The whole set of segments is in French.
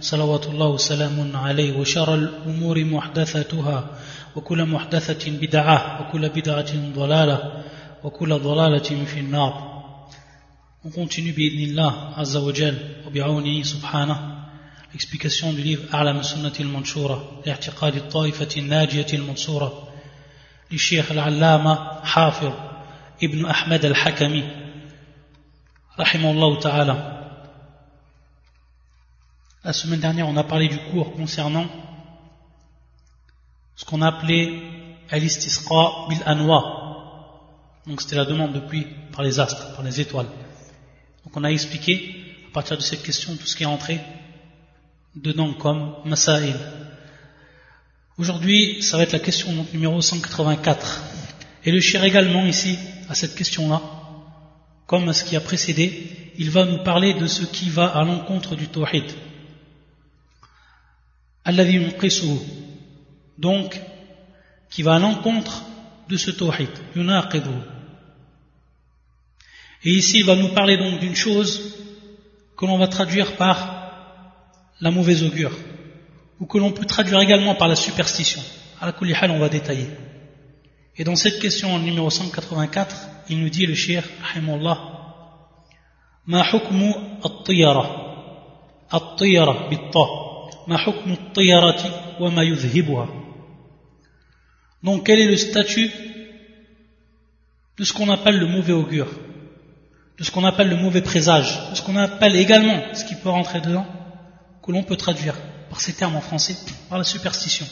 صلوات الله وسلام عليه وشر الأمور محدثتها وكل محدثة بدعة وكل بدعة ضلالة وكل ضلالة في النار. On continue بإذن عز وجل وبعونه سبحانه l'explication du livre أعلم السنة المنشورة لاعتقاد الطائفة الناجية المنصورة للشيخ العلامة حافظ ابن أحمد الحكمي رحمه الله تعالى La semaine dernière, on a parlé du cours concernant ce qu'on appelait al-istisqa bil anwa. Donc c'était la demande de pluie par les astres, par les étoiles. Donc on a expliqué à partir de cette question tout ce qui est entré dedans comme masail. Aujourd'hui, ça va être la question numéro 184. Et le shir également ici, à cette question-là, comme ce qui a précédé, il va nous parler de ce qui va à l'encontre du tawhid donc qui va à l'encontre de ce tawhid et ici il va nous parler donc d'une chose que l'on va traduire par la mauvaise augure ou que l'on peut traduire également par la superstition. À la on va détailler. Et dans cette question numéro 184 il nous dit le shir rahimullah donc quel est le statut de ce qu'on appelle le mauvais augure, de ce qu'on appelle le mauvais présage, de ce qu'on appelle également, ce qui peut rentrer dedans, que l'on peut traduire par ces termes en français, par la superstition.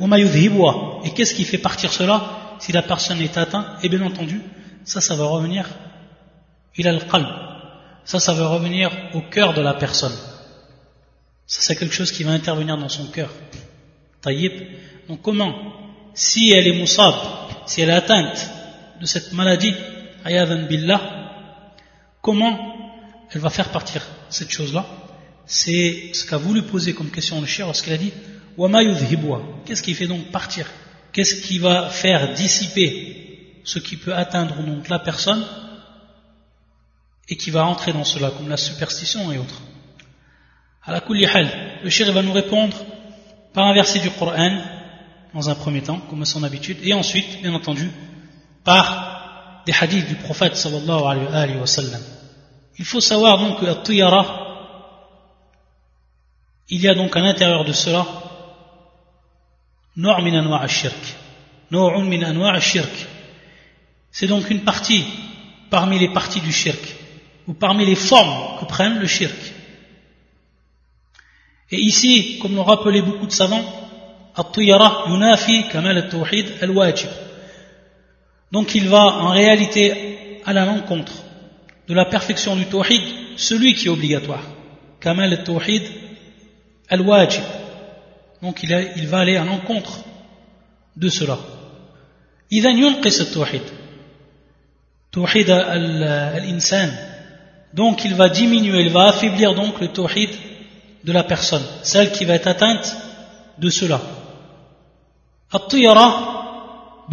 Et qu'est-ce qui fait partir cela? Si la personne est atteinte Et bien entendu, ça, ça va revenir, il a le qalb. Ça, ça va revenir au cœur de la personne. Ça, c'est quelque chose qui va intervenir dans son cœur. Taïb. Donc, comment Si elle est moussab, si elle est atteinte de cette maladie, ayadan billah, comment elle va faire partir cette chose-là? C'est ce qu'a voulu poser comme question le cher lorsqu'il a dit Qu'est-ce qui fait donc partir? Qu'est-ce qui va faire dissiper ce qui peut atteindre donc la personne et qui va entrer dans cela, comme la superstition et autres? Le shir va nous répondre par un verset du Coran, dans un premier temps, comme à son habitude, et ensuite, bien entendu, par des hadiths du prophète sallallahu alayhi wa sallam. Il faut savoir donc que Tiyara, il y a donc à l'intérieur de cela, shirk min shirk C'est donc une partie parmi les parties du shirk, ou parmi les formes que prennent le shirk. Et ici, comme l'ont rappelé beaucoup de savants, donc il va en réalité à l'encontre de la perfection du tawhid, celui qui est obligatoire. Kamal al-tawhid al-wajib. Donc il, il va aller à l'encontre de cela. إذا ينقص التوحيد توحيد الإنسان donc il va diminuer, il va affaiblir donc le tawhid de la personne, celle qui va être atteinte de cela. At-tiyara,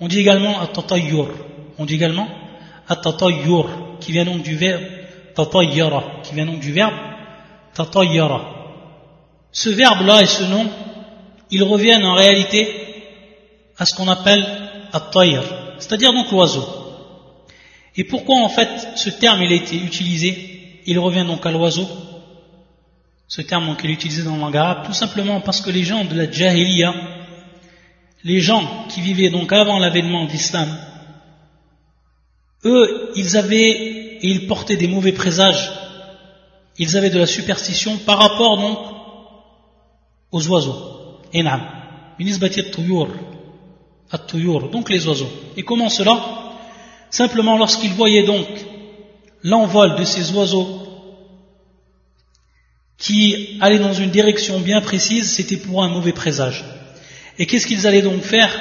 on dit également at-tatayyur, on dit également at-tatayyur, qui vient donc du verbe tatayyara, qui vient donc du verbe tatayyara. Ce verbe-là et ce nom, ils reviennent en réalité à ce qu'on appelle at-tayr, c'est-à-dire donc l'oiseau. Et pourquoi en fait ce terme il a été utilisé il revient donc à l'oiseau. Ce terme donc, il est utilisé dans le langue arabe, tout simplement parce que les gens de la Jahiliya, les gens qui vivaient donc avant l'avènement d'Islam, eux, ils avaient et ils portaient des mauvais présages, ils avaient de la superstition par rapport donc aux oiseaux. Enam. Donc les oiseaux. Et comment cela? Simplement lorsqu'ils voyaient donc l'envol de ces oiseaux qui allaient dans une direction bien précise, c'était pour un mauvais présage. Et qu'est-ce qu'ils allaient donc faire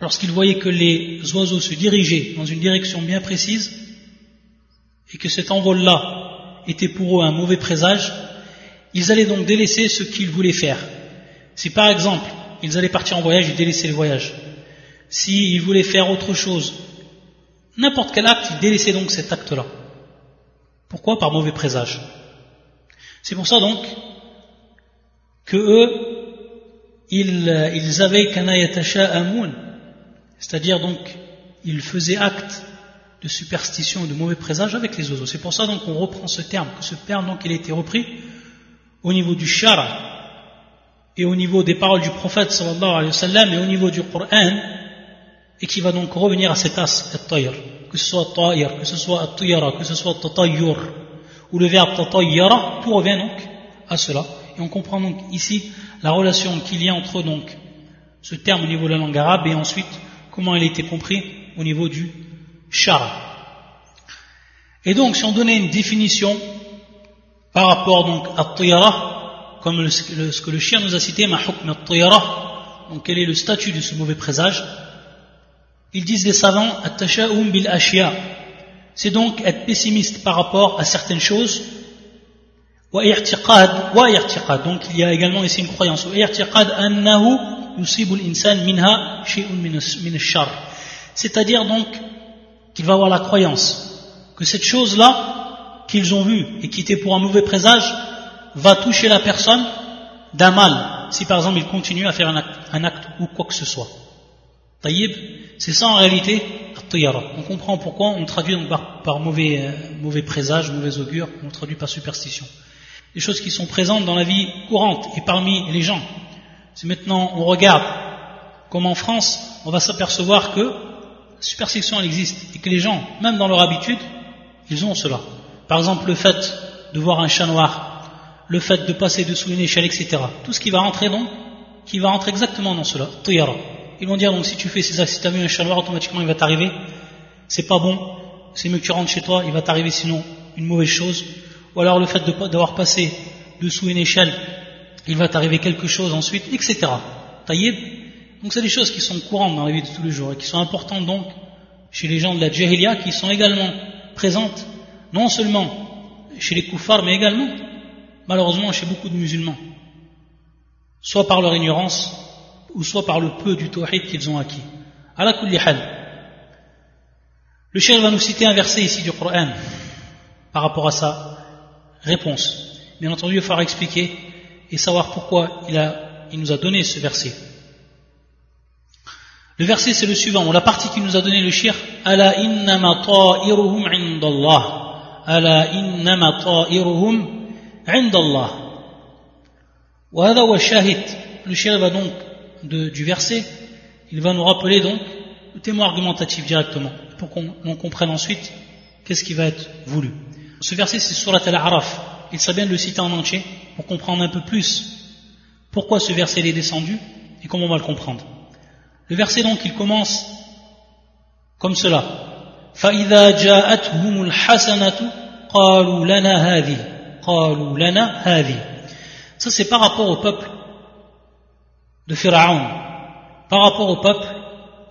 lorsqu'ils voyaient que les oiseaux se dirigeaient dans une direction bien précise et que cet envol-là était pour eux un mauvais présage? Ils allaient donc délaisser ce qu'ils voulaient faire. Si par exemple, ils allaient partir en voyage, ils délaissaient le voyage. S'ils voulaient faire autre chose, n'importe quel acte, ils délaissaient donc cet acte-là. Pourquoi Par mauvais présage? C'est pour ça donc que eux, ils, ils avaient amoun, c'est-à-dire donc, ils faisaient acte de superstition de mauvais présage avec les oiseaux. C'est pour ça donc qu'on reprend ce terme, que ce terme donc il a été repris au niveau du shara et au niveau des paroles du prophète sallallahu alayhi wa sallam et au niveau du Coran et qui va donc revenir à cet as, que ce soit ta'ir, que ce soit at que ce soit tatayyur ou le verbe tatayyara, tout revient donc à cela. Et on comprend donc ici la relation qu'il y a entre donc ce terme au niveau de la langue arabe et ensuite comment il a été compris au niveau du shara. Et donc si on donnait une définition par rapport donc à tayara, comme ce que le chien nous a cité, ma hukm donc quel est le statut de ce mauvais présage? Ils disent les savants, bil ashya, c'est donc être pessimiste par rapport à certaines choses. Donc il y a également ici une croyance. C'est-à-dire donc qu'il va avoir la croyance que cette chose-là qu'ils ont vue et qui était pour un mauvais présage va toucher la personne d'un mal si par exemple il continue à faire un acte ou quoi que ce soit. Taïb, c'est ça en réalité on comprend pourquoi on traduit donc par, mauvais, euh, mauvais présage, mauvais augure, on traduit par superstition. Des choses qui sont présentes dans la vie courante et parmi les gens. Si maintenant on regarde comme en France, on va s'apercevoir que la superstition elle existe et que les gens, même dans leur habitude, ils ont cela. Par exemple, le fait de voir un chat noir, le fait de passer dessous une échelle, etc. Tout ce qui va rentrer donc, qui va rentrer exactement dans cela. Ils vont dire donc si tu fais ces si tu as vu un chat automatiquement il va t'arriver. C'est pas bon, c'est mieux que tu rentres chez toi, il va t'arriver sinon une mauvaise chose. Ou alors le fait d'avoir passé dessous une échelle, il va t'arriver quelque chose ensuite, etc. Taïeb. Donc c'est des choses qui sont courantes dans la vie de tous les jours et qui sont importantes donc chez les gens de la Jahiliya qui sont également présentes non seulement chez les koufars mais également malheureusement chez beaucoup de musulmans. Soit par leur ignorance, ou soit par le peu du tawhid qu'ils ont acquis. la kulli hal. Le cheikh va nous citer un verset ici du Coran par rapport à sa réponse. Bien entendu, il faudra expliquer et savoir pourquoi il, a, il nous a donné ce verset. Le verset c'est le suivant, la partie qu'il nous a donné le shir, Ala innama ta'iruhum indallah. Ala innama ta'iruhum indallah. Le shir va donc du verset, il va nous rappeler donc le témoin argumentatif directement, pour qu'on comprenne ensuite qu'est-ce qui va être voulu. Ce verset, c'est Surat al-Araf. Il serait bien de le citer en entier pour comprendre un peu plus pourquoi ce verset est descendu et comment on va le comprendre. Le verset donc, il commence comme cela. فَإِذَا جَاءَتْهُمُ الْحَسَنَةُ قَالُوا لَنَا هَذِهِ قَالُوا لَنَا هَذِهِ Ça, c'est par rapport au peuple de Pharaon par rapport au peuple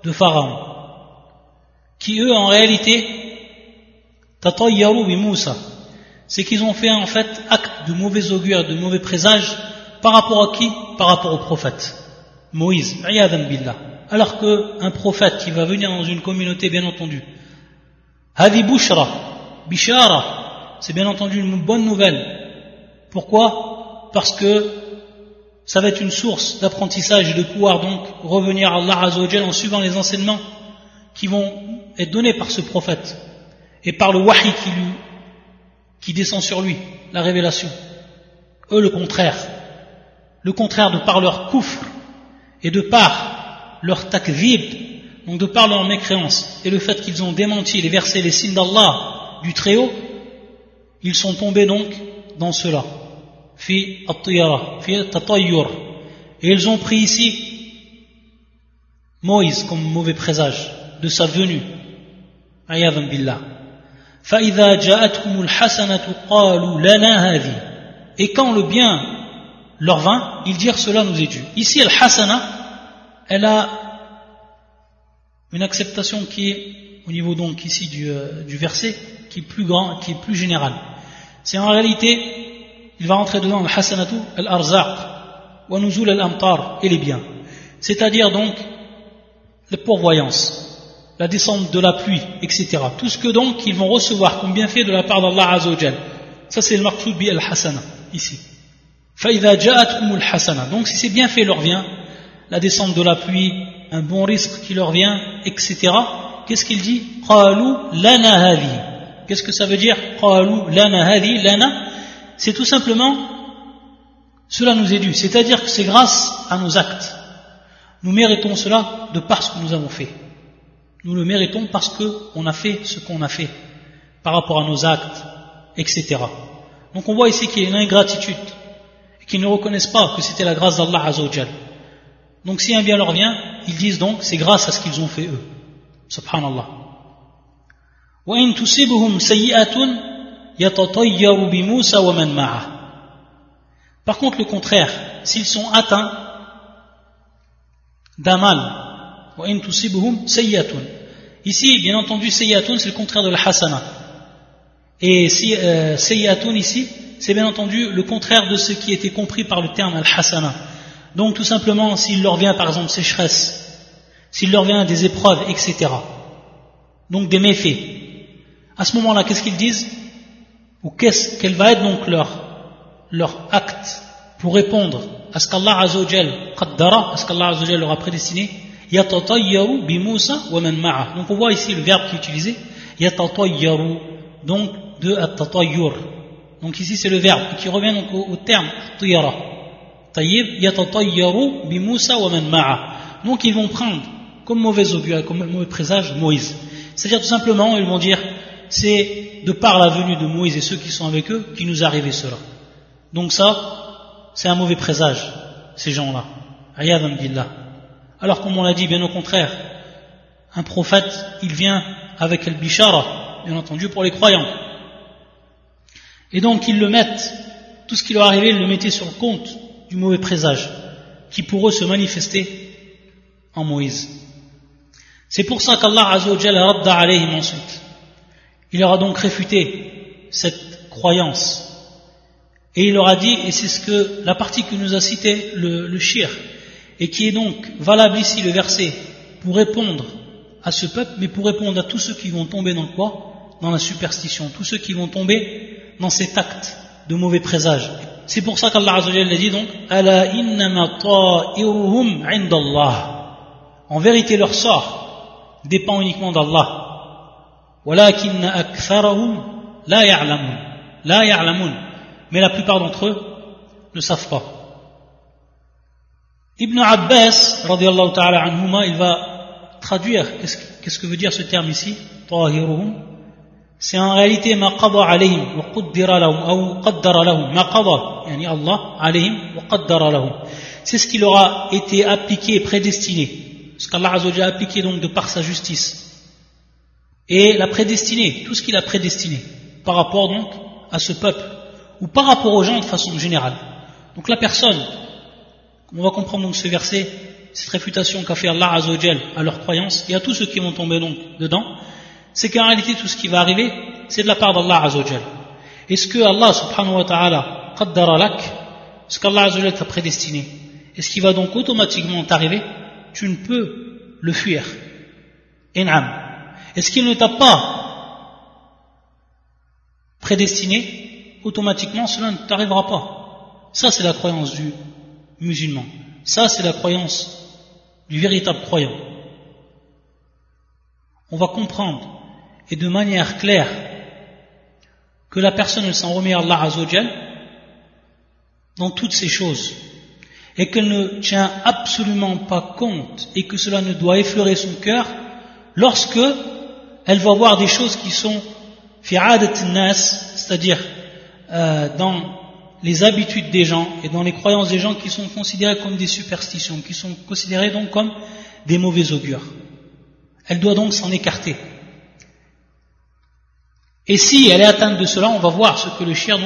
de Pharaon, qui eux en réalité, Moussa, c'est qu'ils ont fait en fait acte de mauvais augure, de mauvais présage par rapport à qui? Par rapport au prophète, Moïse, billah. Alors qu'un prophète qui va venir dans une communauté, bien entendu, Hadi Bishara, c'est bien entendu une bonne nouvelle. Pourquoi? Parce que ça va être une source d'apprentissage et de pouvoir donc revenir à Allah Azzawajal en suivant les enseignements qui vont être donnés par ce prophète et par le wahi qui, lui, descend sur lui, la révélation. Eux le contraire. Le contraire de par leur coufre et de par leur takvib, donc de par leur mécréance et le fait qu'ils ont démenti les versets, les signes d'Allah du Très-Haut, ils sont tombés donc dans cela fi Et ils ont pris ici Moïse comme mauvais présage de sa venue. billah. Et quand le bien leur vint, ils dirent cela nous est dû. Ici, Al-Hasana, elle a une acceptation qui est au niveau donc ici du, euh, du verset, qui est plus grand, qui est plus général. C'est en réalité, il va rentrer dedans le hasanatu al-arzaq, wa nuzul al-amtar et les biens. C'est-à-dire donc la pourvoyance, la descente de la pluie, etc. Tout ce que donc ils vont recevoir comme bienfait de la part d'Allah Azzawajal. Ça c'est le maqsoud bi al-hasana, ici. Donc si c'est bien fait leur vient, la descente de la pluie, un bon risque qui leur vient, etc. Qu'est-ce qu'il dit? Qu'est-ce que ça veut dire? Lana C'est tout simplement cela nous est dû, c'est-à-dire que c'est grâce à nos actes. Nous méritons cela de par ce que nous avons fait. Nous le méritons parce qu'on a fait ce qu'on a fait par rapport à nos actes, etc. Donc on voit ici qu'il y a une ingratitude qui ne reconnaissent pas que c'était la grâce d'Allah Azzawajal. Donc si un bien leur vient, ils disent donc c'est grâce à ce qu'ils ont fait eux. Subhanallah. Par contre, le contraire, s'ils sont atteints d'un mal, ici, bien entendu, sayyatun, c'est le contraire de la hasana. Et si, euh, ici, c'est bien entendu le contraire de ce qui était compris par le terme al-hasana. Donc tout simplement, s'il leur vient par exemple sécheresse, s'il leur vient des épreuves, etc. Donc des méfaits. À ce moment-là, qu'est-ce qu'ils disent? Ou qu'est-ce quel va être donc leur, leur acte pour répondre à ce qu'Allah Azzawajal qaddara, à ce qu'Allah Azzawajal leur a prédestiné? Bi Musa wa man Donc on voit ici le verbe qui est utilisé, yatatayyaru, donc de at donc ici c'est le verbe qui revient donc au, terme tiyara. Tayyib yatatayyaru bi Musa wa man ma'a. Donc ils vont prendre comme mauvais augure, comme mauvais présage Moïse. C'est-à-dire tout simplement, ils vont dire c'est de par la venue de Moïse et ceux qui sont avec eux qui nous arrivait cela. Donc ça, c'est un mauvais présage, ces gens-là. billah. Alors comme on l'a dit, bien au contraire, un prophète, il vient avec el bishara, bien entendu pour les croyants. Et donc ils le mettent, tout ce qui leur arrivait, ils le mettaient sur le compte du mauvais présage, qui pour eux se manifestait en Moïse. C'est pour ça qu'Allah Azzawajal radda alayhim ensuite. Il leur a donc réfuté cette croyance. Et il leur a dit, et c'est ce que la partie que nous a cité le, le shir, et qui est donc valable ici le verset, pour répondre à ce peuple, mais pour répondre à tous ceux qui vont tomber dans quoi Dans la superstition, tous ceux qui vont tomber dans cet acte de mauvais présage. C'est pour ça qu'Allah a dit donc En vérité, leur sort dépend uniquement d'Allah. Mais la plupart d'entre eux ne savent pas. Ibn Abbas, ta'ala anhuma, il va traduire. Qu'est-ce que veut dire ce terme ici, c'est en réalité alayhim wa qaddara lahum ou qaddara lahum. Ma qada yani Allah alayhim wa qaddara lahum. C'est ce qui leur a été appliqué et prédestiné. Ce qu'Allah a appliqué donc de par sa justice et l'a prédestiné tout ce qu'il a prédestiné par rapport donc à ce peuple ou par rapport aux gens de façon générale donc la personne on va comprendre donc ce verset cette réfutation qu'a fait Allah à leur croyance et à tous ceux qui vont tomber donc dedans c'est qu'en réalité tout ce qui va arriver, c'est de la part d'Allah Azzawajal. Et ce que Allah subhanahu wa ta'ala qaddara lak, ce qu'Allah Azzawajal t'a prédestiné, et ce qui va donc automatiquement t'arriver, tu ne peux le fuir. In'am. Et ce qu'il ne t'a pas prédestiné, automatiquement? Cela ne t'arrivera pas. Ça c'est la croyance du musulman. Ça c'est la croyance du véritable croyant. On va comprendre et de manière claire que la personne s'en remet à Allah dans toutes ces choses et qu'elle ne tient absolument pas compte et que cela ne doit effleurer son cœur lorsque elle va voir des choses qui sont c'est-à-dire euh, dans les habitudes des gens et dans les croyances des gens qui sont considérées comme des superstitions, qui sont considérées donc comme des mauvais augures. Elle doit donc s'en écarter. Et si elle est atteinte de cela, on va voir ce que le chien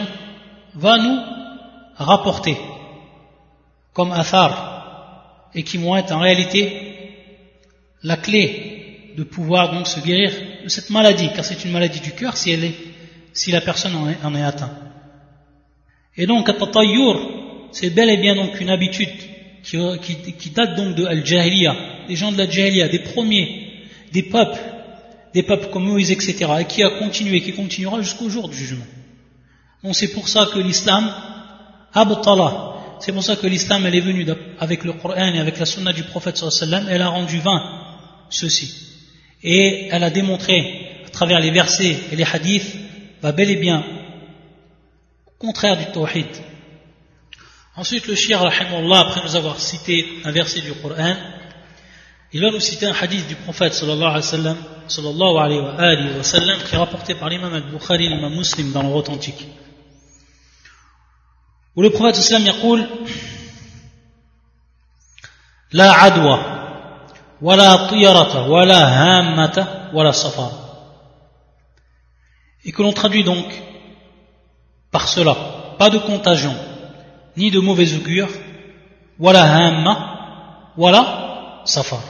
va nous rapportés comme athar et qui vont être en réalité la clé de pouvoir donc se guérir cette maladie, car c'est une maladie du cœur si, elle est, si la personne en est, atteinte. Et donc, c'est bel et bien donc une habitude qui, date donc de Al-Jahiliya, des gens de la Jahiliya, des premiers, des peuples, des peuples comme Moïse, etc., et qui a continué, qui continuera jusqu'au jour du jugement. Donc c'est pour ça que l'islam, c'est pour ça que l'islam elle est venue avec le Coran et avec la sunna du prophète elle a rendu vain ceci. Et elle a démontré à travers les versets et les hadiths, va bel et bien au contraire du tawhid. Ensuite, le shir, après nous avoir cité un verset du Coran, il va nous citer un hadith du prophète sallallahu alayhi wa sallam, sallallahu alayhi wa sallam, qui est rapporté par l'imam al-Bukhari, l'imam muslim dans le authentique. Où le prophète sallam يقول لا عدوى ولا طيرة ولا هامة ولا صفار et que l'on traduit donc par cela pas de contagion ni de mauvais augure wala hamma wala safar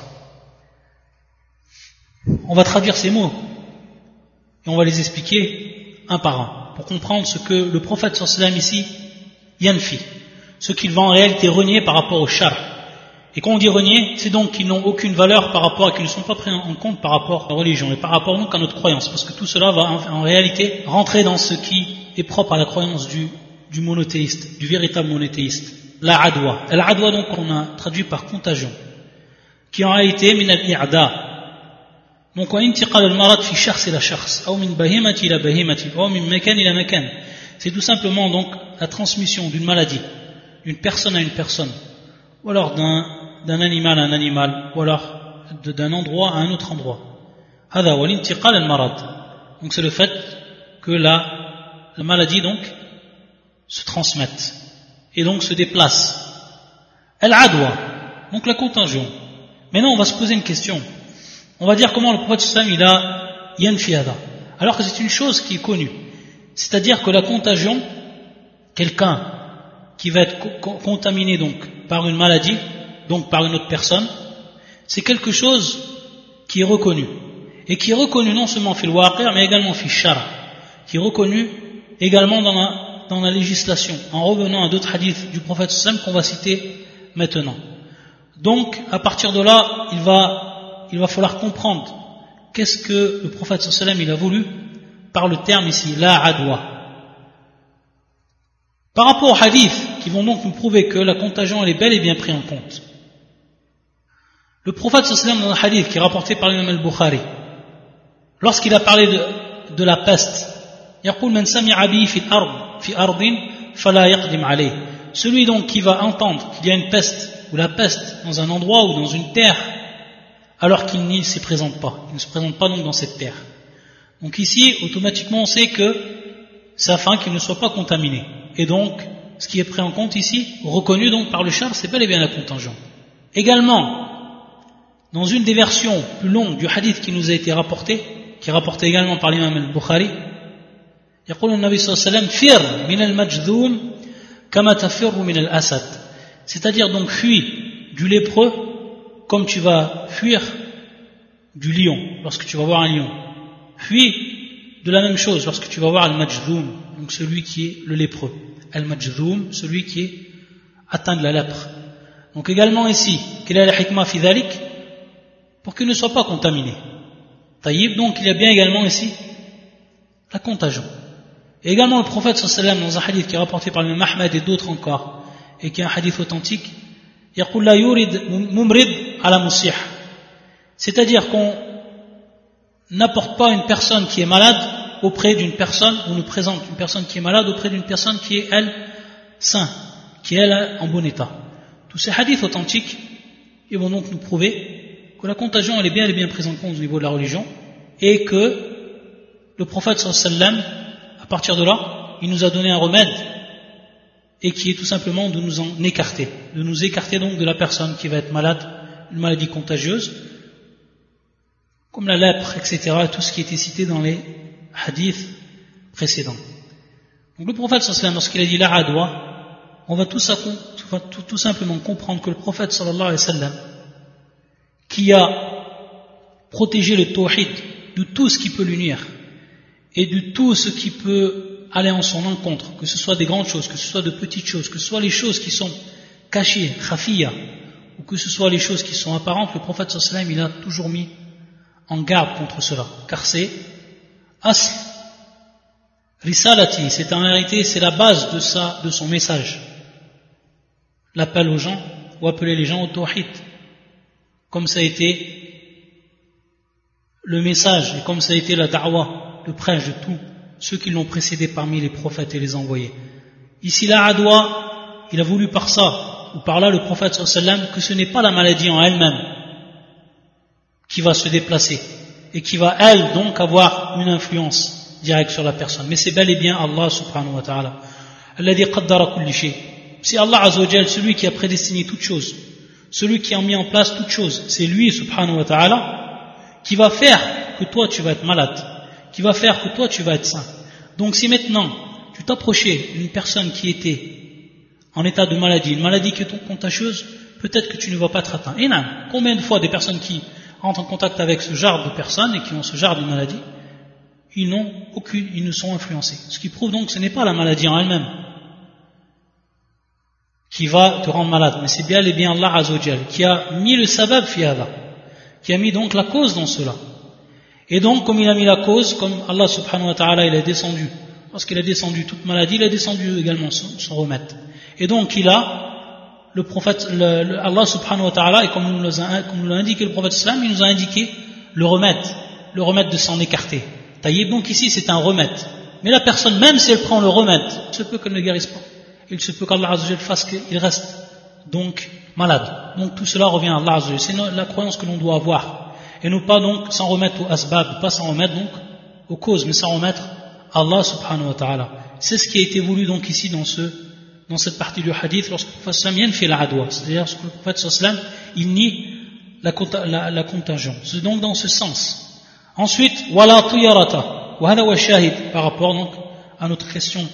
on va traduire ces mots et on va les expliquer un par un pour comprendre ce que le prophète sallam ici yanfi ce qu'il va en réalité renier par rapport au char et quand on dit renier c'est donc qu'ils n'ont aucune valeur par rapport à qu'ils ne sont pas pris en compte par rapport à la religion et par rapport donc à notre croyance. Parce que tout cela va en, réalité rentrer dans ce qui est propre à la croyance du, monothéiste du véritable monothéiste la adwa. La adwa donc on a traduit par contagion qui en réalité min al-i'da donc, c'est tout simplement donc la transmission d'une maladie d'une personne à une personne ou alors d'un animal à un animal ou alors d'un endroit à un autre endroit. Donc c'est le fait que la, la maladie donc se transmette et donc se déplace. Al-adwa donc la contagion. Maintenant on va se poser une question. On va dire comment le prophète sallam il a yanfiada alors que c'est une chose qui est connue. C'est-à-dire que la contagion quelqu'un qui va être contaminé donc par une maladie donc par une autre personne c'est quelque chose qui est reconnu et qui est reconnu non seulement fil waqir mais également fil shara qui est reconnu également dans la, législation en revenant à d'autres hadiths du prophète sallam qu'on va citer maintenant donc à partir de là il va il va falloir comprendre qu'est-ce que le prophète sallam il a voulu par le terme ici, la adwa. Par rapport aux hadiths qui vont donc nous prouver que la contagion elle est bel et bien prise en compte. Le prophète sallam dans un hadith qui est rapporté par l'imam al-Bukhari, lorsqu'il a parlé de, la peste, celui donc qui va entendre qu'il y a une peste ou la peste dans un endroit ou dans une terre alors qu'il n'y se présente pas. Il ne se présente pas donc dans cette terre. Donc ici, automatiquement, on sait que c'est afin qu'il ne soit pas contaminé. Et donc, ce qui est pris en compte ici, reconnu donc par le char, c'est bel et bien la contingent. Également, dans une des versions plus longues du hadith qui nous a été rapporté, qui est rapporté également par l'imam al-Bukhari, c'est-à-dire donc fuis du lépreux comme tu vas fuir du lion lorsque tu vas voir un lion. Fuis de la même chose lorsque tu vas voir al-majzoum, donc celui qui est le lépreux. Al-majzoum, celui qui est atteint de la lèpre. Donc également ici, quelle est la hikmah pour qu'il ne soit pas contaminé. Taïb, donc il y a bien également ici la contagion. Et également le prophète sallallahu dans un hadith qui est rapporté par le Ahmed et d'autres encore, et qui est un hadith authentique, c'est-à-dire qu'on n'apporte pas une personne qui est malade auprès d'une personne, on nous présente une personne qui est malade auprès d'une personne qui est, elle, sain, qui est, elle, en bon état. Tous ces hadiths authentiques, ils vont donc nous prouver que la contagion, elle est bien, elle bien prise en compte au niveau de la religion, et que le prophète sallam, à partir de là, il nous a donné un remède, et qui est tout simplement de nous en écarter, de nous écarter donc de la personne qui va être malade une maladie contagieuse, comme la lèpre, etc., tout ce qui était cité dans les hadiths précédents. Donc le prophète sallam, lorsqu'il a dit la adwa, on va tout, simplement comprendre que le prophète sallallahu alayhi wa sallam, qui a protégé le tawhid de tout ce qui peut l'unir et de tout ce qui peut aller en son encontre, que ce soit des grandes choses, que ce soit de petites choses, que ce soit les choses qui sont cachées, khafiya, ou que ce soit les choses qui sont apparentes, le prophète sallallahu il a toujours mis en garde contre cela, car c'est asl, risalati, c'est en réalité, c'est la base de, sa, de son message. L'appel aux gens ou appeler les gens au tawhid, comme ça a été le message et comme ça a été la da'wah, le prêche de tous ceux qui l'ont précédé parmi les prophètes et les envoyés. Ici, la adwa, il a voulu par ça, ou par là le prophète sallam, que ce n'est pas la maladie en elle-même qui va se déplacer et qui va, elle, donc avoir une influence directe sur la personne. Mais c'est bel et bien Allah subhanahu wa ta'ala. qaddara kulli. C'est Allah Azzawajal, celui qui a prédestiné toutes choses, celui qui a mis en place toutes choses. C'est lui, subhanahu wa ta'ala, qui va faire que toi tu vas être malade, qui va faire que toi tu vas être sain. Donc si maintenant tu t'approchais d'une personne qui était en état de maladie, une maladie qui est contagieuse, peut-être que tu ne vas pas être atteint. Et non, combien de fois des personnes qui entrent en contact avec ce genre de personnes et qui ont ce genre de maladie, ils n'ont aucune, ils ne sont influencés. Ce qui prouve donc que ce n'est pas la maladie en elle-même, qui va te rendre malade. Mais c'est bien et bien Allah Azzawajal qui a mis le sabab fiada, qui a mis donc la cause dans cela. Et donc, comme il a mis la cause, comme Allah subhanahu wa ta'ala, il a descendu, parce qu'il a descendu toute maladie, il a descendu également son, remède. Et donc, il a, le prophète, Allah subhanahu wa ta'ala, et comme nous l'a indiqué le prophète islam, il nous a indiqué le remède, le remède de s'en écarter. Taïb, donc ici, c'est un remède. Mais la personne, même si elle prend le remède, ce peut qu'elle ne guérisse pas il se peut qu'Allah fasse qu'il reste donc malade. Donc tout cela revient à Allah C'est la croyance que l'on doit avoir. Et ne pas donc s'en remettre au asbab, pas s'en remettre donc aux causes, mais s'en remettre à Allah subhanahu wa ta'ala. C'est ce qui a été voulu donc ici dans ce dans cette partie du hadith lorsque le prophète sallam fait la adwa. C'est-à-dire lorsque le prophète sallam il nie la, la, la contagion. C'est donc dans ce sens. Ensuite, wala tuyarata. Par rapport donc à notre question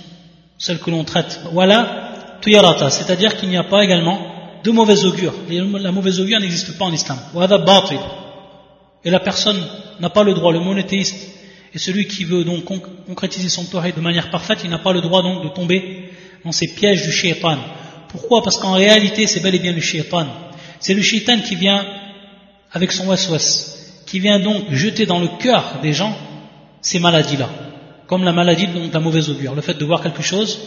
celle que l'on traite. Voilà, tuyarata, c'est-à-dire qu'il n'y a pas également de mauvaise augure. La mauvaise augure n'existe pas en islam. Et la personne n'a pas le droit, le monothéiste et celui qui veut donc concrétiser son tawhid de manière parfaite, il n'a pas le droit donc de tomber dans ces pièges du shaitan. Pourquoi? Parce qu'en réalité, c'est bel et bien le shaitan. C'est le shaitan qui vient avec son waswas, qui vient donc jeter dans le cœur des gens ces maladies-là comme la maladie de la mauvaise augure, le fait de voir quelque chose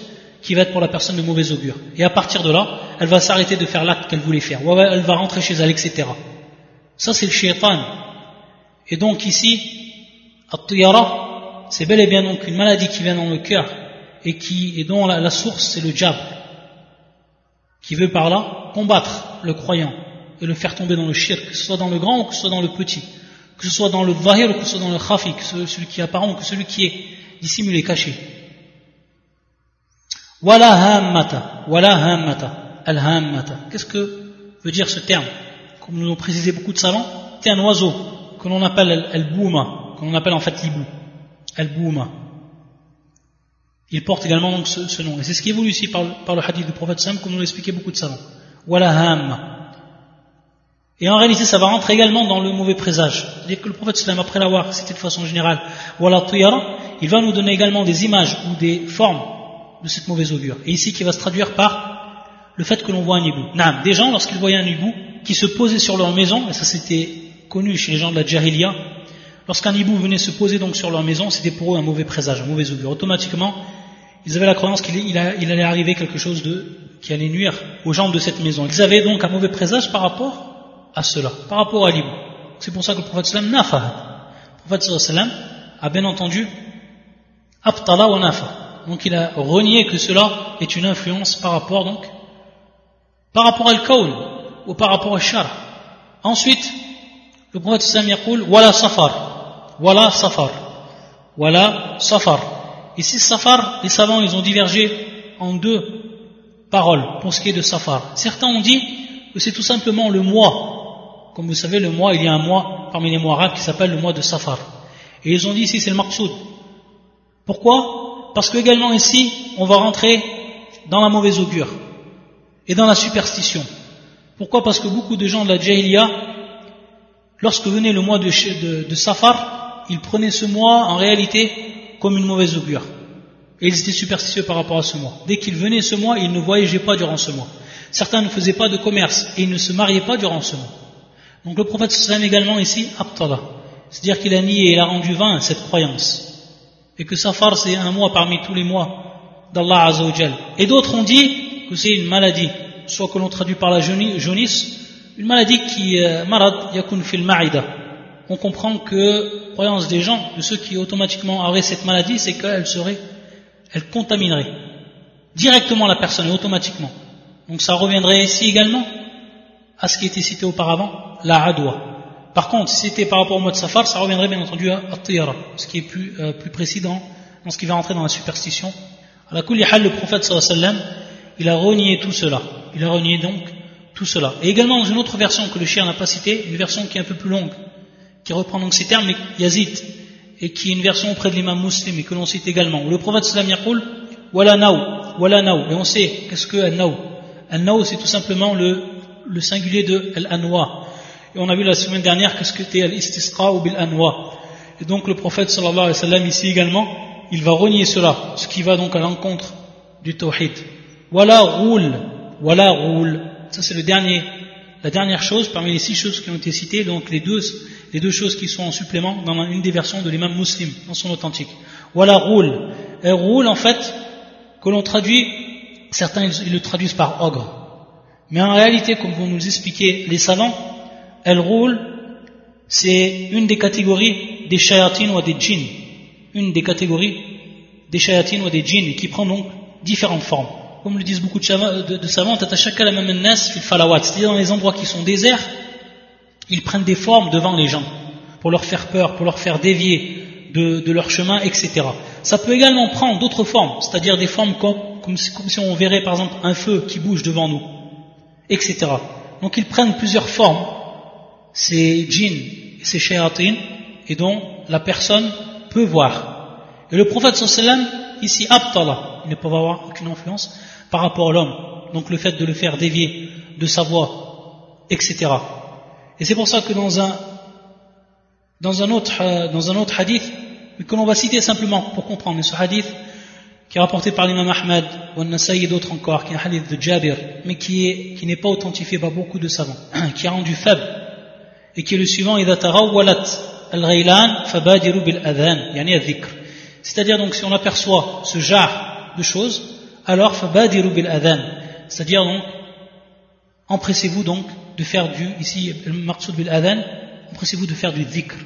qui va être pour la personne de mauvaise augure. Et à partir de là, elle va s'arrêter de faire l'acte qu'elle voulait faire, ou elle va rentrer chez elle, etc. Ça, c'est le shaitan. Et donc ici, at c'est bel et bien donc une maladie qui vient dans le cœur et dont la, source c'est le diable, qui veut par là combattre le croyant et le faire tomber dans le shirk, que ce soit dans le grand ou que ce soit dans le petit, que ce soit dans le vahir ou que ce soit dans le khafi, celui qui est apparent ou que celui qui est dissimulé, caché. Wala hammata, wala al hammata. Qu'est-ce que veut dire ce terme? Comme nous l'ont précisé beaucoup de savants, c'est un oiseau que l'on appelle al-bouma, que l'on appelle en fait l'ibou, al-bouma. Il porte également ce, nom. Et c'est ce qui est voulu ici par, le hadith du prophète Sam, comme nous l'expliquaient beaucoup de savants. Wala. Et en réalité, ça va rentrer également dans le mauvais présage. C'est-à-dire que le prophète sallam, après l'avoir cité de façon générale, il va nous donner également des images ou des formes de cette mauvaise augure. Et ici, qui va se traduire par le fait que l'on voit un hibou. des gens, lorsqu'ils voyaient un hibou, qui se posait sur leur maison, et ça c'était connu chez les gens de la Jahiliya, lorsqu'un hibou venait se poser donc sur leur maison, c'était pour eux un mauvais présage, un mauvais augure. Automatiquement, ils avaient la croyance qu'il allait arriver quelque chose qui allait nuire aux gens de cette maison. Ils avaient donc un mauvais présage par rapport à cela, par rapport à l'ibou. C'est pour ça que le prophète sallam n'a Le prophète a bien entendu abtala wa nafa. Donc il a renié que cela est une influence par rapport donc par rapport à l'kawl ou par rapport à shar. Ensuite, le prophète sallam yaqul wala safar. Wala safar. Wala safar. Ici safar, les savants ils ont divergé en deux paroles pour ce qui est de safar. Certains ont dit que c'est tout simplement le mois comme vous savez, le mois, il y a un mois parmi les mois arabes qui s'appelle le mois de Safar. Et ils ont dit ici, c'est le Maqsoud. Pourquoi? Parce que également ici, on va rentrer dans la mauvaise augure. et dans la superstition. Pourquoi? Parce que beaucoup de gens de la Jahiliya, lorsque venait le mois de, de, Safar, ils prenaient ce mois en réalité comme une mauvaise augure. Et ils étaient superstitieux par rapport à ce mois. Dès qu'ils venaient ce mois, ils ne voyageaient pas durant ce mois. Certains ne faisaient pas de commerce et ils ne se mariaient pas durant ce mois. Donc le prophète sallam également ici, Abtala. C'est-à-dire qu'il a nié et il a rendu vain cette croyance. Et que Safar c'est un mois parmi tous les mois d'Allah Azzawajal. Et d'autres ont dit que c'est une maladie, soit que l'on traduit par la jaunisse, une maladie qui, euh, marad yakun fil ma'ida. On comprend que, croyance des gens, de ceux qui automatiquement auraient cette maladie, c'est qu'elle serait, elle contaminerait directement la personne, automatiquement. Donc ça reviendrait ici également à ce qui était cité auparavant, la adwa. Par contre, si c'était par rapport au mode safar, ça reviendrait bien entendu à at ce qui est plus, euh, plus précis dans, dans, ce qui va rentrer dans la superstition. À la le prophète sallam, il a renié tout cela. Il a renié donc tout cela. Et également dans une autre version que le chien n'a pas citée, une version qui est un peu plus longue, qui reprend donc ces termes, mais Yazid, et qui est une version auprès de l'imam muslim et que l'on cite également, le prophète sallam yaqul, wala naou, wala naou. Et on sait, qu'est-ce que al-naou Al-naou, c'est tout simplement le, le singulier de al-anwa. Et on a vu la semaine dernière que ce que c'était al-istisqa ou bil-anwa. Et donc le prophète sallallahu alayhi wa sallam ici également, il va renier cela, ce qui va donc à l'encontre du tawhid. Wala roule, wala roule. Ça c'est le dernier, la dernière chose parmi les six choses qui ont été citées, donc les deux, les deux choses qui sont en supplément dans une des versions de l'imam muslim, dans son authentique. Wala roule. Et roule en fait, que l'on traduit, certains ils le traduisent par ogre. Mais en réalité, comme vont nous expliquer les savants, elle roule, c'est une des catégories des shayatines ou des djinns. Une des catégories des shayatines ou des djinns qui prend donc différentes formes. Comme le disent beaucoup de, savants, c'est-à-dire dans les endroits qui sont déserts, ils prennent des formes devant les gens pour leur faire peur, pour leur faire dévier de, leur chemin, etc. Ça peut également prendre d'autres formes, c'est-à-dire des formes comme si on verrait par exemple un feu qui bouge devant nous, etc. Donc ils prennent plusieurs formes ces djinns et ces shayatines et dont la personne peut voir. Et le prophète sallam ici abtala, il ne peut avoir aucune influence par rapport à l'homme. Donc le fait de le faire dévier de sa voie, etc. Et c'est pour ça que dans un dans un autre euh, dans un autre hadith que l'on va citer simplement pour comprendre ce hadith qui est rapporté par l'imam Ahmad ou Nasai et d'autres encore, qui est un hadith de Jabir, mais qui est qui n'est pas authentifié par beaucoup de savants, qui est rendu faible et qui est le suivant c'est-à-dire donc si on aperçoit ce genre de choses alors c'est-à-dire donc empressez-vous donc de faire du ici le bil adhan empressez-vous de faire du dhikr.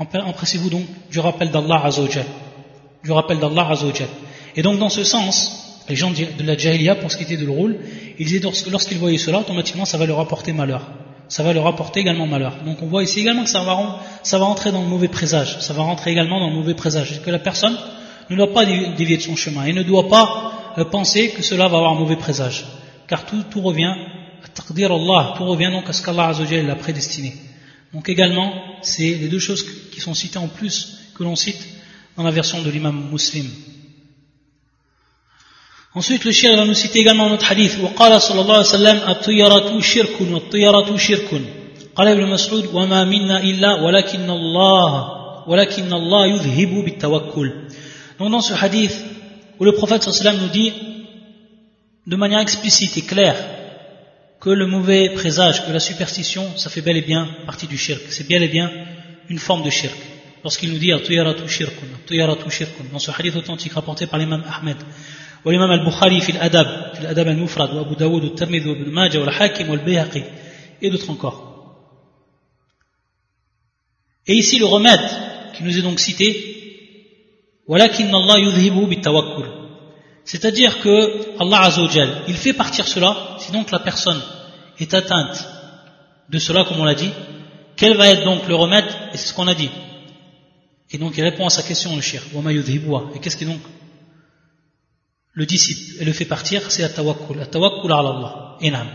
Empressez-vous donc du rappel d'Allah azawajal du rappel d'Allah azawajal et donc dans ce sens les gens de la jahiliya pour ce qui était de le rôle ils disaient lorsqu'ils voyaient cela automatiquement ça va leur apporter malheur ça va leur apporter également malheur. Donc on voit ici également que ça va, ça rentrer dans le mauvais présage. Ça va rentrer également dans le mauvais présage. Que la personne ne doit pas dévier de son chemin et ne doit pas euh, penser que cela va avoir un mauvais présage. Car tout, tout revient, à Allah, tout revient donc à ce qu'Allah l'a prédestiné. Donc également, c'est les deux choses qui sont citées en plus que l'on cite dans la version de l'imam muslim. Ensuite, le shir va nous citer également notre hadith. وقال صلى الله عليه وسلم الطيرة شرك والطيرة شرك. قال ابن مسعود وما منا إلا ولكن الله ولكن الله يذهب بالتوكل. Donc dans ce hadith où le prophète sallam nous dit de manière explicite et claire que le mauvais présage, que la superstition, ça fait bel et bien partie du shirk. C'est bel et bien une forme de shirk. Lorsqu'il nous dit Al-Tuyaratu shirkun, Al-Tuyaratu shirkun, dans ce hadith authentique rapporté par l'imam Ahmed, والإمام البخاري في الأدب في الأدب المفرد وأبو داود والترمذي وابن ماجه والحاكم والبيهقي et d'autres encore. Et ici le remède qui nous est donc cité ولكن الله يذهبه بالتوكل c'est-à-dire que Allah Azzawajal il fait partir cela si donc la personne est atteinte de cela comme on l'a dit quel va être donc le remède et c'est ce qu'on a dit et donc il répond à sa question le shir et qu'est-ce qui est donc le disciple et le fait partir, c'est at-tawakkul. At-tawakkul ala Allah. Inam.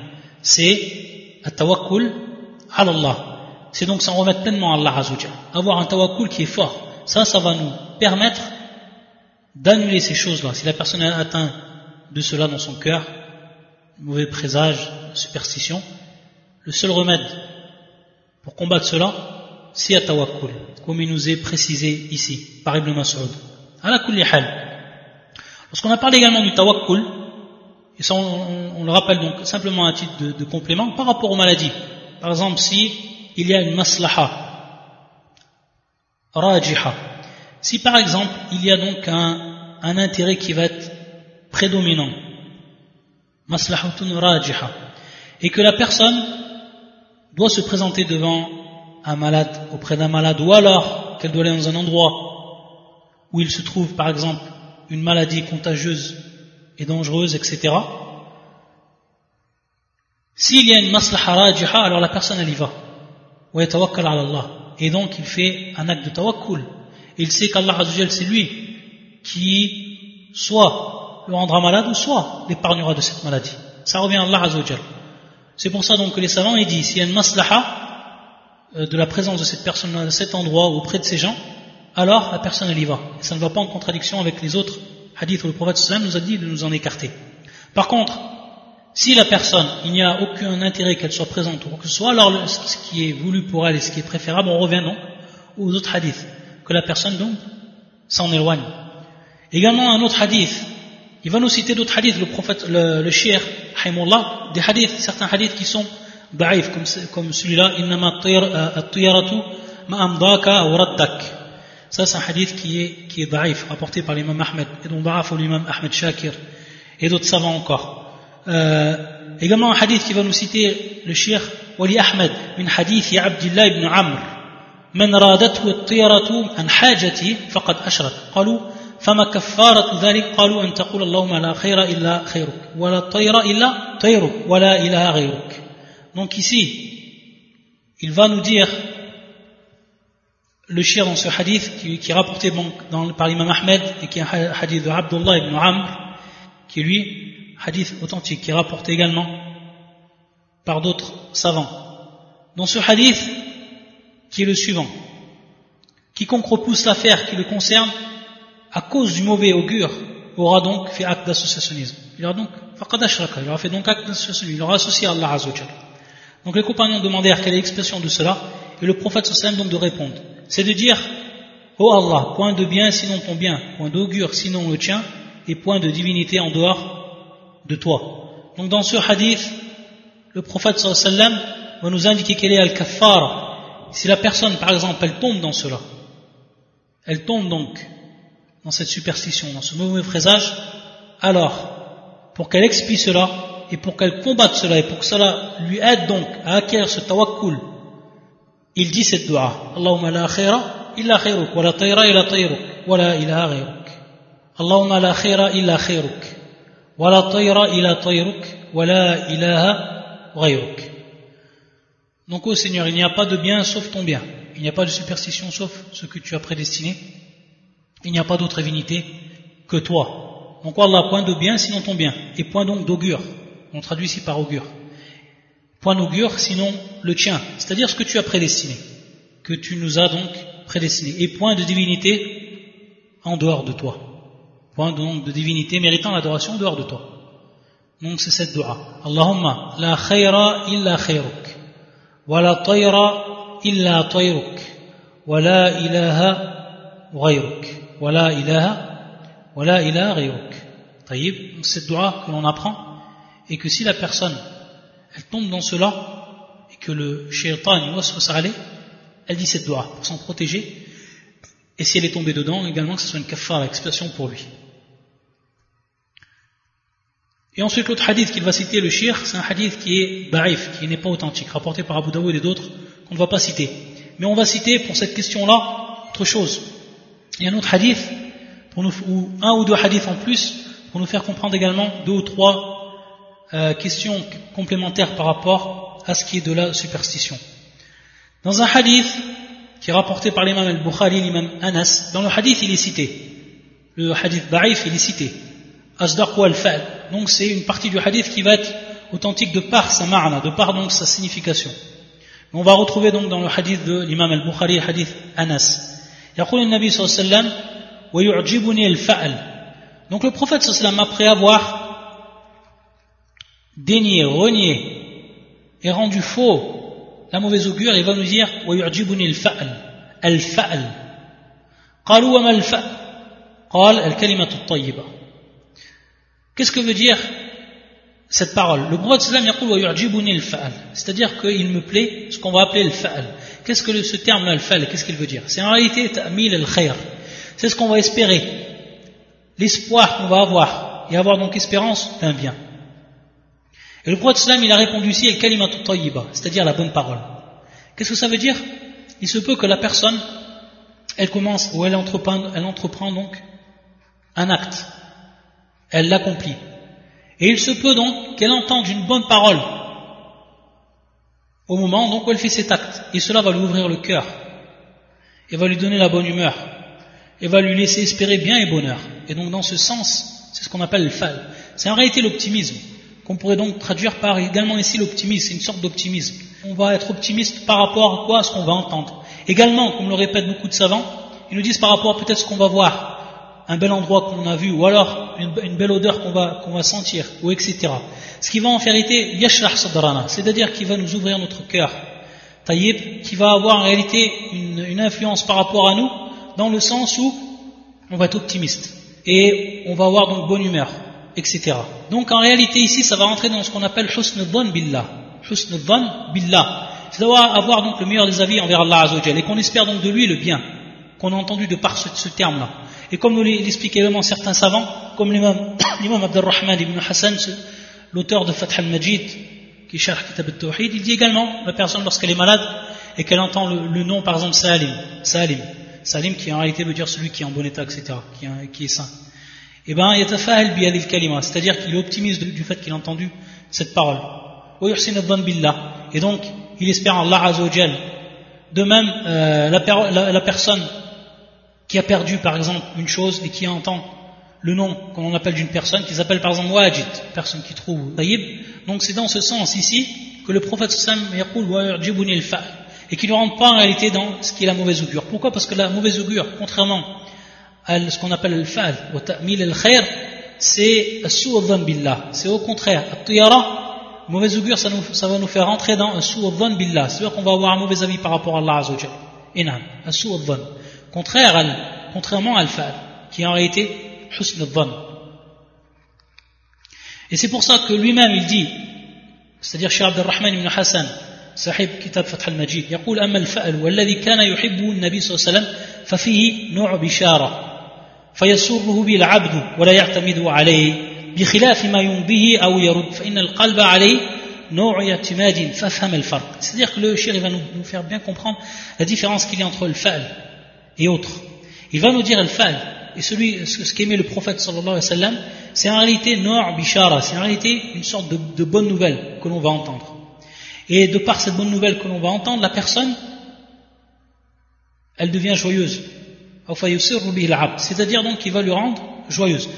C'est at-tawakkul ala Allah. C'est donc s'en remettre pleinement à Allah Azzawajal. Avoir un tawakkul qui est fort. Ça, ça va nous permettre d'annuler ces choses-là. Si la personne est atteinte de cela dans son cœur, mauvais présage, superstition, le seul remède pour combattre cela, c'est à tawakkul, comme il nous est précisé ici, par Ibn Mas'ud. Ala kulli hal. Lorsqu'on a parlé également du tawakkul, et ça on, le rappelle donc simplement à titre de, complément, par rapport aux maladies. Par exemple, si il y a une maslaha, rajiha, si par exemple il y a donc un, un intérêt qui va être prédominant, maslahatun rajiha, et que la personne doit se présenter devant un malade, auprès d'un malade, ou alors qu'elle doit aller dans un endroit où il se trouve par exemple une maladie contagieuse et dangereuse, etc. S'il y a une maslaha rajiha, alors la personne elle y va. Et donc il fait un acte de tawakkul. Il sait qu'Allah c'est lui qui soit le rendra malade ou soit l'épargnera de cette maladie. Ça revient à Allah Azzawajal. C'est pour ça donc que les savants ils disent s'il y a une maslaha euh, de la présence de cette personne à cet endroit ou auprès de ces gens, alors la personne elle y va. Ça ne va pas en contradiction avec les autres hadiths où le prophète nous a dit de nous en écarter. Par contre, si la personne, il n'y a aucun intérêt qu'elle soit présente ou que ce soit, alors ce qui est voulu pour elle et ce qui est préférable, on revient donc aux autres hadiths, que la personne donc s'en éloigne. Également un autre hadith, il va nous citer d'autres hadiths, le prophète, le, le shir, des hadiths, certains hadiths qui sont daif, comme, comme celui-là, innama at-tiyaratu ma'amdaka ou raddak. Ça, c'est un hadith qui est, qui est daif, rapporté par l'imam Ahmed, et dont daif l'imam Ahmed Shakir, et d'autres savants encore. Euh, également un hadith qui va nous citer le shir Wali Ahmed, min hadith Abdullah ibn Amr. من رادته الطيرة عن حاجتي فقد أشرك قالوا فما كفارة ذلك قالوا أن تقول اللهم لا خير إلا خيرك ولا طير إلا طيرك ولا إله غيرك donc ici il va nous dire le shir dans ce hadith qui, est rapporté par l'imam Ahmed et qui est un hadith de Abdullah ibn Amr qui est lui hadith authentique qui est rapporté également par d'autres savants dans ce hadith qui est le suivant quiconque repousse l'affaire qui le concerne à cause du mauvais augure, aura donc fait acte d'associationnisme. Il aura donc, il aura fait donc acte d'associationnisme, il aura associé à Allah Azzawajal. Donc les compagnons demandèrent quelle est l'expression de cela, et le prophète sallam donc de répondre. C'est de dire, oh Allah, point de bien sinon ton bien, point d'augure sinon le tien, et point de divinité en dehors de toi. Donc dans ce hadith, le prophète sallam va nous indiquer quelle est al-kaffar. Si la personne, par exemple, elle tombe dans cela, elle tombe donc dans cette superstition, dans ce mauvais présage, alors, pour qu'elle expie cela, et pour qu'elle combatte cela, et pour que cela lui aide donc à acquérir ce tawakkul, il dit cette dua. Allahumma la khaira illa khairuk, wa la tayra illa tayruk, wa la ilaha ghayruk. Allahumma la khaira illa khairuk, wa la tayra illa tayruk, wa la ilaha ghayruk. Donc, ô Seigneur, il n'y a pas de bien sauf ton bien. Il n'y a pas de superstition sauf ce que tu as prédestiné. Il n'y a pas d'autre divinité que toi. Donc Allah, point de bien sinon ton bien. Et point donc d'augure. On traduit ici par augure. Point d'augure sinon le tien. C'est-à-dire ce que tu as prédestiné. Que tu nous as donc prédestiné. Et point de divinité en dehors de toi. Point donc de divinité méritant l'adoration dehors de toi. Donc c'est cette dua. Allahumma la khayra illa khayruk. Wa la tayra illa tayruk. Wa la ilaha ghayruk. Wala ilaha, wala ilaha ghayruk. Taïb, cette dua que l'on apprend, et que si la personne, elle tombe dans cela, et que le shaitan, elle dit cette dua pour s'en protéger, et si elle est tombée dedans, également que ce soit une kafara, expression pour lui. Et ensuite, l'autre hadith qu'il va citer, le shir, c'est un hadith qui est ba'if, qui n'est pas authentique, rapporté par Abu Dawood et d'autres, qu'on ne va pas citer. Mais on va citer pour cette question-là autre chose. Il y a un autre hadith, pour nous, ou un ou deux hadiths en plus, pour nous faire comprendre également deux ou trois euh, questions complémentaires par rapport à ce qui est de la superstition. Dans un hadith qui est rapporté par l'imam al-Bukhari, l'imam Anas, dans le hadith il est cité, le hadith Ba'if il est cité, Asdaq al-Fa'l, donc c'est une partie du hadith qui va être authentique de par sa ma'na, de par donc sa signification. On va retrouver donc dans le hadith de l'imam al-Bukhari, hadith Anas. يقول النبي صلى الله عليه وسلم ويعجبني الفأل donc le prophète صلى الله عليه وسلم après avoir dénier, renier et rendu faux la mauvaise augure, il va nous dire ويعجبني الفأل الفأل قالوا وما الفأل قال الكلمة الطيبة Qu'est-ce que veut dire cette parole Le prophète sallam yaqul yu'jibuni al-fa'al c'est-à-dire qu'il me plaît ce qu'on va appeler le fa'al Qu'est-ce que ce terme al fa'al qu'est-ce qu'il veut dire C'est en réalité ta'mil al-khair c'est ce qu'on va espérer l'espoir qu'on va avoir et avoir donc espérance d'un bien et le prophète il a répondu ici el c'est-à-dire la bonne parole qu'est-ce que ça veut dire? Il se peut que la personne elle commence ou elle entreprend, donc un acte elle l'accomplit et il se peut donc qu'elle entende une bonne parole au moment où elle fait cet acte. Et cela va lui ouvrir le cœur. Et va lui donner la bonne humeur. Et va lui laisser espérer bien et bonheur. Et donc dans ce sens, c'est ce qu'on appelle le fal. C'est en réalité l'optimisme. Qu'on pourrait donc traduire par également ici l'optimisme. C'est une sorte d'optimisme. On va être optimiste par rapport à quoi à ce qu'on va entendre. Également, comme le répètent beaucoup de savants, ils nous disent par rapport à peut-être ce qu'on va voir un bel endroit qu'on a vu, ou alors une, belle odeur qu'on va, sentir, ou etc. Ce qui va en vérité, yashrah sadrana, c'est-à-dire qui va nous ouvrir notre cœur, taïb, qui va avoir en réalité une, une, influence par rapport à nous, dans le sens où on va être optimiste, et on va avoir donc bonne humeur, etc. Donc en réalité ici, ça va rentrer dans ce qu'on appelle husn billah, husn billah, c'est d'avoir avoir donc le meilleur des avis envers Allah Azzawajal, et qu'on espère donc de lui le bien, qu'on a entendu de par ce, terme-là. Et comme nous l'expliquent également certains savants, comme l'imam Abdelrahman ibn Hassan, l'auteur de Fath al-Majid, qui cherche Kitab al-Tawhid, il dit également, la personne lorsqu'elle est malade et qu'elle entend le, nom par exemple Salim, Salim, Salim qui en réalité veut dire celui qui est en bon état, etc., qui, qui est saint. Eh bien, bi al kalima, c'est-à-dire qu'il est optimiste du fait qu'il a entendu cette parole. Et donc, il espère en Allah Azzawajal. De même, euh, la, personne qui a perdu par exemple une chose et qui entend le nom qu'on appelle d'une personne, qui s'appelle par exemple Wajid, personne qui trouve Taïb. Donc c'est dans ce sens ici que le prophète sallam et qui ne rentre pas en réalité dans ce qui est la mauvaise augure. Pourquoi? Parce que la mauvaise augure, contrairement ce qu'on appelle le fa'al, wa ta'mil al-khair, c'est billah. C'est au contraire, mauvaise augure, ça, nous, ça, va nous faire rentrer dans un billah. C'est-à-dire qu'on va avoir un mauvais avis par rapport à Allah Azzawajal. Inam, un contraire à, contrairement à al-fa'al, qui en réalité husn al Et c'est pour ça que lui-même il dit, c'est-à-dire Cheikh Abd al-Rahman ibn Hassan, صاحب كتاب فتح المجيد يقول أما الفأل والذي كان يحبه النبي صلى الله عليه وسلم ففيه نوع بشارة فيسره به العبد ولا يعتمد عليه بخلاف ما ينبه أو يرد فإن القلب عليه نوع اعتماد فافهم الفرق c'est-à-dire que le shir va nous, nous faire bien comprendre la différence qu'il y a entre le fa'al et autres. Il va nous dire al-fal, et celui, ce qu'aimait le prophète sallallahu alayhi wa sallam, c'est en réalité noir bishara, c'est en réalité une sorte de, de bonne nouvelle que l'on va entendre. Et de par cette bonne nouvelle que l'on va entendre, la personne, elle devient joyeuse. C'est-à-dire donc qu'il va lui rendre joyeuse.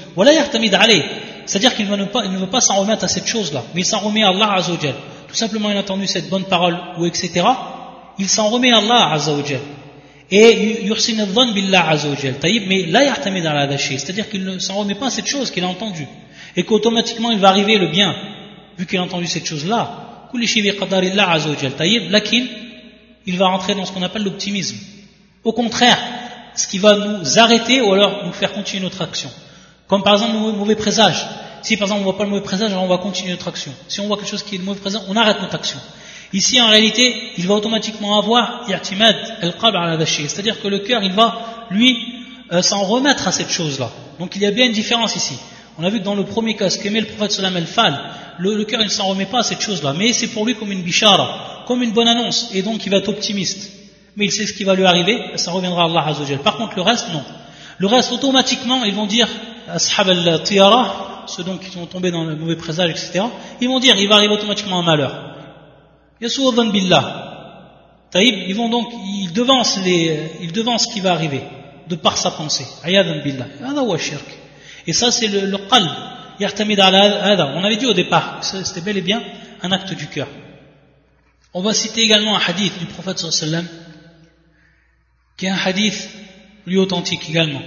C'est-à-dire qu'il ne, pas, il ne veut pas s'en remettre à cette chose-là, mais il s'en remet à Allah Azzawajal. Tout simplement, il a entendu cette bonne parole, ou etc. Il s'en remet à Allah Azzawajal et yursin dhann billah azawajal. Mais là, yahtamid ala c'est-à-dire qu'il ne s'en remet pas à cette chose qu'il a entendue. Et qu'automatiquement, il va arriver le bien, vu qu'il a entendu cette chose-là. Il va rentrer dans ce qu'on appelle l'optimisme. Au contraire, ce qui va nous arrêter ou alors nous faire continuer notre action. Comme par exemple le mauvais présage. Si par exemple on ne voit pas le mauvais présage, alors on va continuer notre action. Si on voit quelque chose qui est de mauvais présage, on arrête notre action. Ici, en réalité, il va automatiquement avoir i'timad al-qalb ala c'est-à-dire que le cœur, il va, lui, euh, s'en remettre à cette chose-là. Donc il y a bien une différence ici. On a vu que dans le premier cas, ce qu'aimait le prophète sallam al-fal, le, cœur, il ne s'en remet pas à cette chose-là, mais c'est pour lui comme une bishara, comme une bonne annonce, et donc il va être optimiste. Mais il sait ce qui va lui arriver, ça reviendra à Allah Azzawajal. Par contre, le reste, non. Le reste, automatiquement, ils vont dire, ashab al-tiyara, ceux donc qui sont tombés dans le mauvais présage, etc., ils vont dire, il va arriver automatiquement un malheur. Yasu'adhan billah. Taïb, ils vont donc, ils devancent, les, ils devancent ce qui va arriver, de par sa pensée. Ayadan billah. Et ça, c'est le, le qalb. On avait dit au départ c'était bel et bien un acte du cœur. On va citer également un hadith du prophète sallallahu qui est un hadith lui authentique également,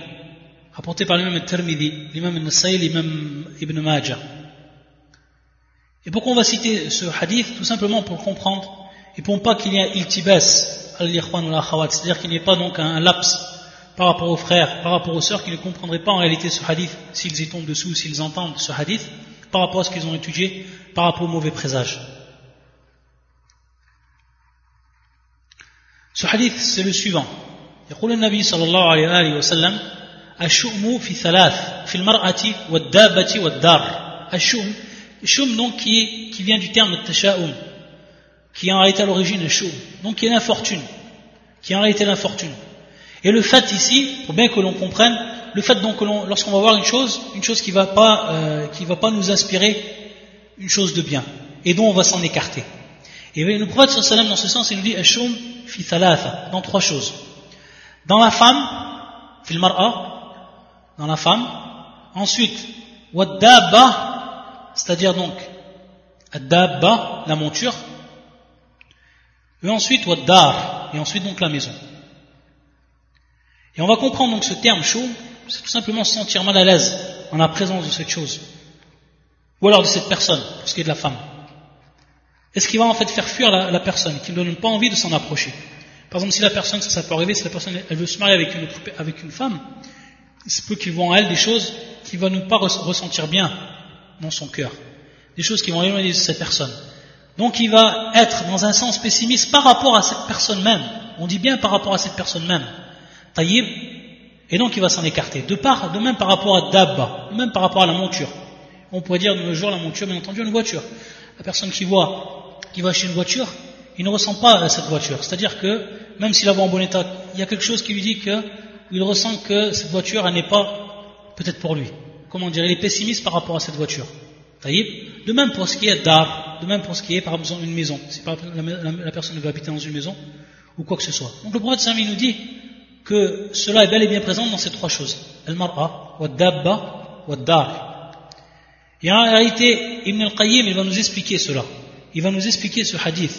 rapporté par l'imam al-Tirmidhi, l'imam al-Nasai, l'imam Ibn Majah. Et pourquoi on va citer ce hadith? Tout simplement pour comprendre et pour pas qu'il y ait iltibas al-ikhwan al c'est-à-dire qu'il n'y ait pas donc un, laps par rapport aux frères, par rapport aux sœurs qui ne comprendraient pas en réalité ce hadith s'ils y tombent dessous, s'ils entendent ce hadith, par rapport à ce qu'ils ont étudié, par rapport aux mauvais présages. Ce hadith, c'est le suivant. يقول النبي صلى الله عليه وآله وسلم الشؤم في ثلاث في المرأة والدابة والدار الشؤم الشؤم donc qui, qui vient du terme tasha'um qui en réalité à l'origine le choum donc qui est l'infortune qui en réalité l'infortune et le fait ici pour bien que l'on comprenne le fait donc que lorsqu'on va voir une chose une chose qui va pas euh, qui va pas nous inspirer une chose de bien et dont on va s'en écarter et le prophète sallam dans ce sens il nous dit ashum fi thalatha dans trois choses dans la femme dans la femme. Ensuite, c'est-à-dire donc la monture. Et ensuite waddar, et ensuite donc la maison. Et on va comprendre donc ce terme chaud, c'est tout simplement se sentir mal à l'aise en la présence de cette chose. Ou alors de cette personne, pour ce qui est de la femme. Est-ce qu'il va en fait faire fuir la, personne, qui ne donne pas envie de s'en approcher? Par exemple, si la personne, ça, peut arriver, si la personne elle veut se marier avec une, femme, il se peut qu'ils voient en elle des choses qui vont ne pas ressentir bien dans son cœur, des choses qui vont éloigner de cette personne. Donc il va être dans un sens pessimiste par rapport à cette personne même. On dit bien par rapport à cette personne même. Taïb, et donc il va s'en écarter. De, part, de même par rapport à Dabba, même par rapport à la monture. On pourrait dire de nos jours la monture, bien entendu, une voiture. La personne qui voit, qui va chez une voiture, il ne ressent pas cette voiture. C'est-à-dire que, même s'il la voit en bon état, il y a quelque chose qui lui dit que il ressent que cette voiture n'est pas peut-être pour lui. Comment dire, il est pessimiste par rapport à cette voiture. De même pour ce qui est d'art, de même pour ce qui est par exemple une maison. Si la, personne veut habiter dans une maison ou quoi que ce soit. Donc le prophète Sami nous dit que cela est bel et bien présent dans ces trois choses. Al-mar'a, wa dabba, dar. Et en réalité, Ibn al-Qayyim, il va nous expliquer cela. Il va nous expliquer ce hadith.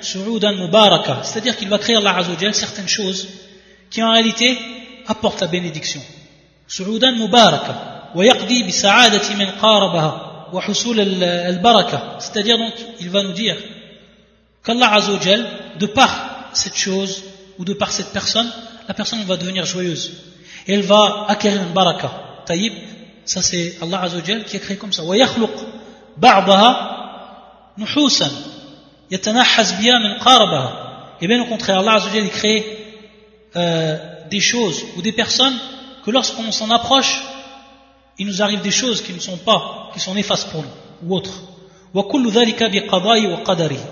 سعودا مباركة c'est-à-dire qu'il va créer Allah Azza wa Jalla certaines choses qui en réalité apportent la bénédiction سعودا مباركة ويقضي بسعادة من قاربها وحصول البركة c'est-à-dire donc il va nous dire qu'Allah Azzawajal de par cette chose ou de par cette personne la personne va devenir joyeuse et elle va acquérir une baraka taïb ça c'est Allah Azzawajal qui a créé comme ça ويخلق بعضها نحوسا يتنحس بها من قاربها et bien au contraire Allah Azzawajal il crée euh, des choses ou des personnes que lorsqu'on s'en approche, il nous arrive des choses qui ne sont pas, qui sont néfastes pour nous, ou autres.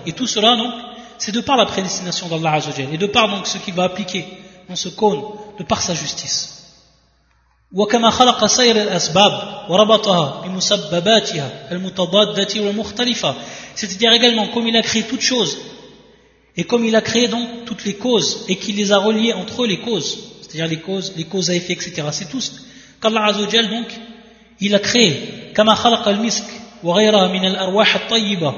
Et tout cela, donc, c'est de par la prédestination d'Allah Azzawajal, et de par donc ce qu'il va appliquer dans ce cône, de par sa justice. c'est-à-dire également comme il a créé toutes choses et comme il a créé donc toutes les causes et qu'il les a reliées entre eux les causes c'est-à-dire les causes, les causes à effet, etc. C'est tout ce qu'Allah Azzawajal, donc, il a créé. كما خلق المسك وغيرها من الأرواح الطيبة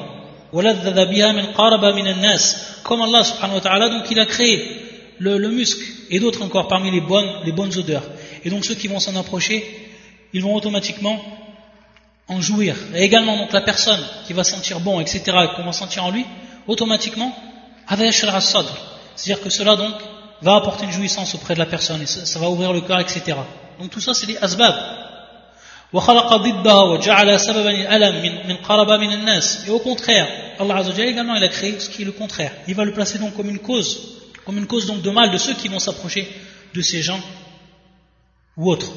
ولذذ بها من قارب من الناس comme Allah subhanahu wa ta'ala donc il a créé le, le musc et d'autres encore parmi les bonnes, les bonnes odeurs et donc ceux qui vont s'en approcher ils vont automatiquement en jouir et également donc la personne qui va sentir bon etc et qu'on va sentir en lui automatiquement c'est-à-dire que cela donc va apporter une jouissance auprès de la personne et ça, va ouvrir le cœur, etc. Donc tout ça, c'est des asbab. Et au contraire, Allah Azza également il a créé ce qui est le contraire. Il va le placer donc comme une cause, comme une cause donc de mal de ceux qui vont s'approcher de ces gens ou autres.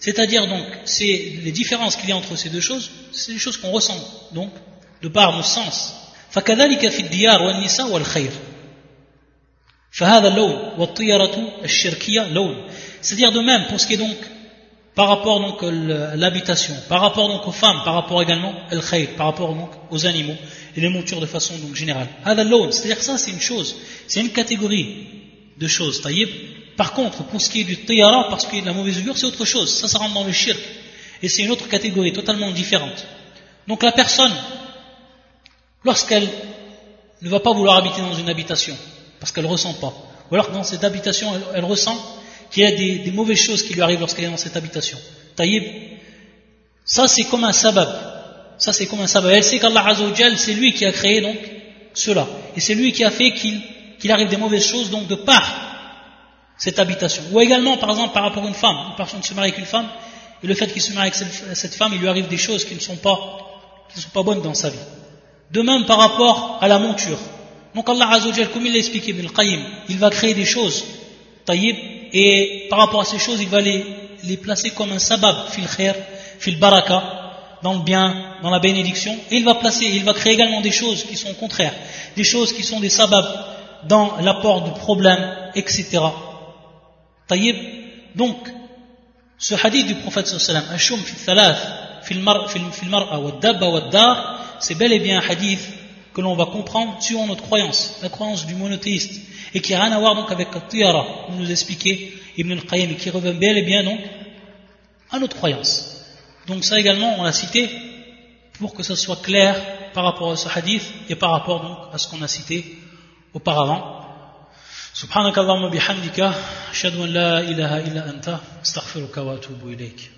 C'est-à-dire donc, c'est les différences qu'il y a entre ces deux choses, c'est des choses qu'on ressent donc de par nos sens. فكذلك في الديار والنساء والخير فهذا اللون والطيرة الشركية لون c'est-à-dire de même pour ce qui est donc par rapport donc à l'habitation, par rapport donc aux femmes, par rapport également al khayr, par rapport donc aux animaux et les montures de façon donc générale. C'est-à-dire ça c'est une chose, c'est une catégorie de choses, taïb. Par contre, pour ce qui est du tiyara, parce qu'il y a de la mauvaise augure, c'est autre chose. Ça, ça rentre dans le shirk. Et c'est une autre catégorie, totalement différente. Donc la personne, lorsqu'elle ne va pas vouloir habiter dans une habitation, parce qu'elle ne ressent pas, ou alors dans cette habitation, elle, ressent qu'il y a des, mauvaises choses qui lui arrivent lorsqu'elle est dans cette habitation. Taïb, ça c'est comme un sabab. Ça c'est comme un sabab. Elle sait qu'Allah c'est lui qui a créé donc cela. Et c'est lui qui a fait qu'il arrive des mauvaises choses, donc de part cette habitation. Ou également, par exemple, par rapport à une femme, une personne se marie avec une femme, et le fait qu'il se marie avec cette femme, il lui arrive des choses qui ne sont pas, qui sont pas bonnes dans sa vie. De même par rapport à la monture. Donc Allah Azzawajal, comme il l'a expliqué, il va créer des choses, taïb, et par rapport à ces choses, il va les, les placer comme un sabab, fil khair, fil baraka, dans le bien, dans la bénédiction, et il va placer, il va créer également des choses qui sont contraires, des choses qui sont des sababs dans l'apport de problèmes, etc. Taïb. Donc, ce hadith du prophète sallallahu alayhi wa sallam, c'est bel et bien un hadith que l'on va comprendre selon notre croyance, la croyance du monothéiste, et qui n'a rien à voir donc avec Tiyara, comme nous expliquait Ibn al-Qayyim, et qui revient bel et bien donc à notre croyance. Donc ça également, on l'a cité pour que ça soit clair par rapport à ce hadith et par rapport donc à ce qu'on a cité auparavant. سبحانك اللهم بحمدك أشهد أن لا إله إلا أنت أستغفرك وأتوب إليك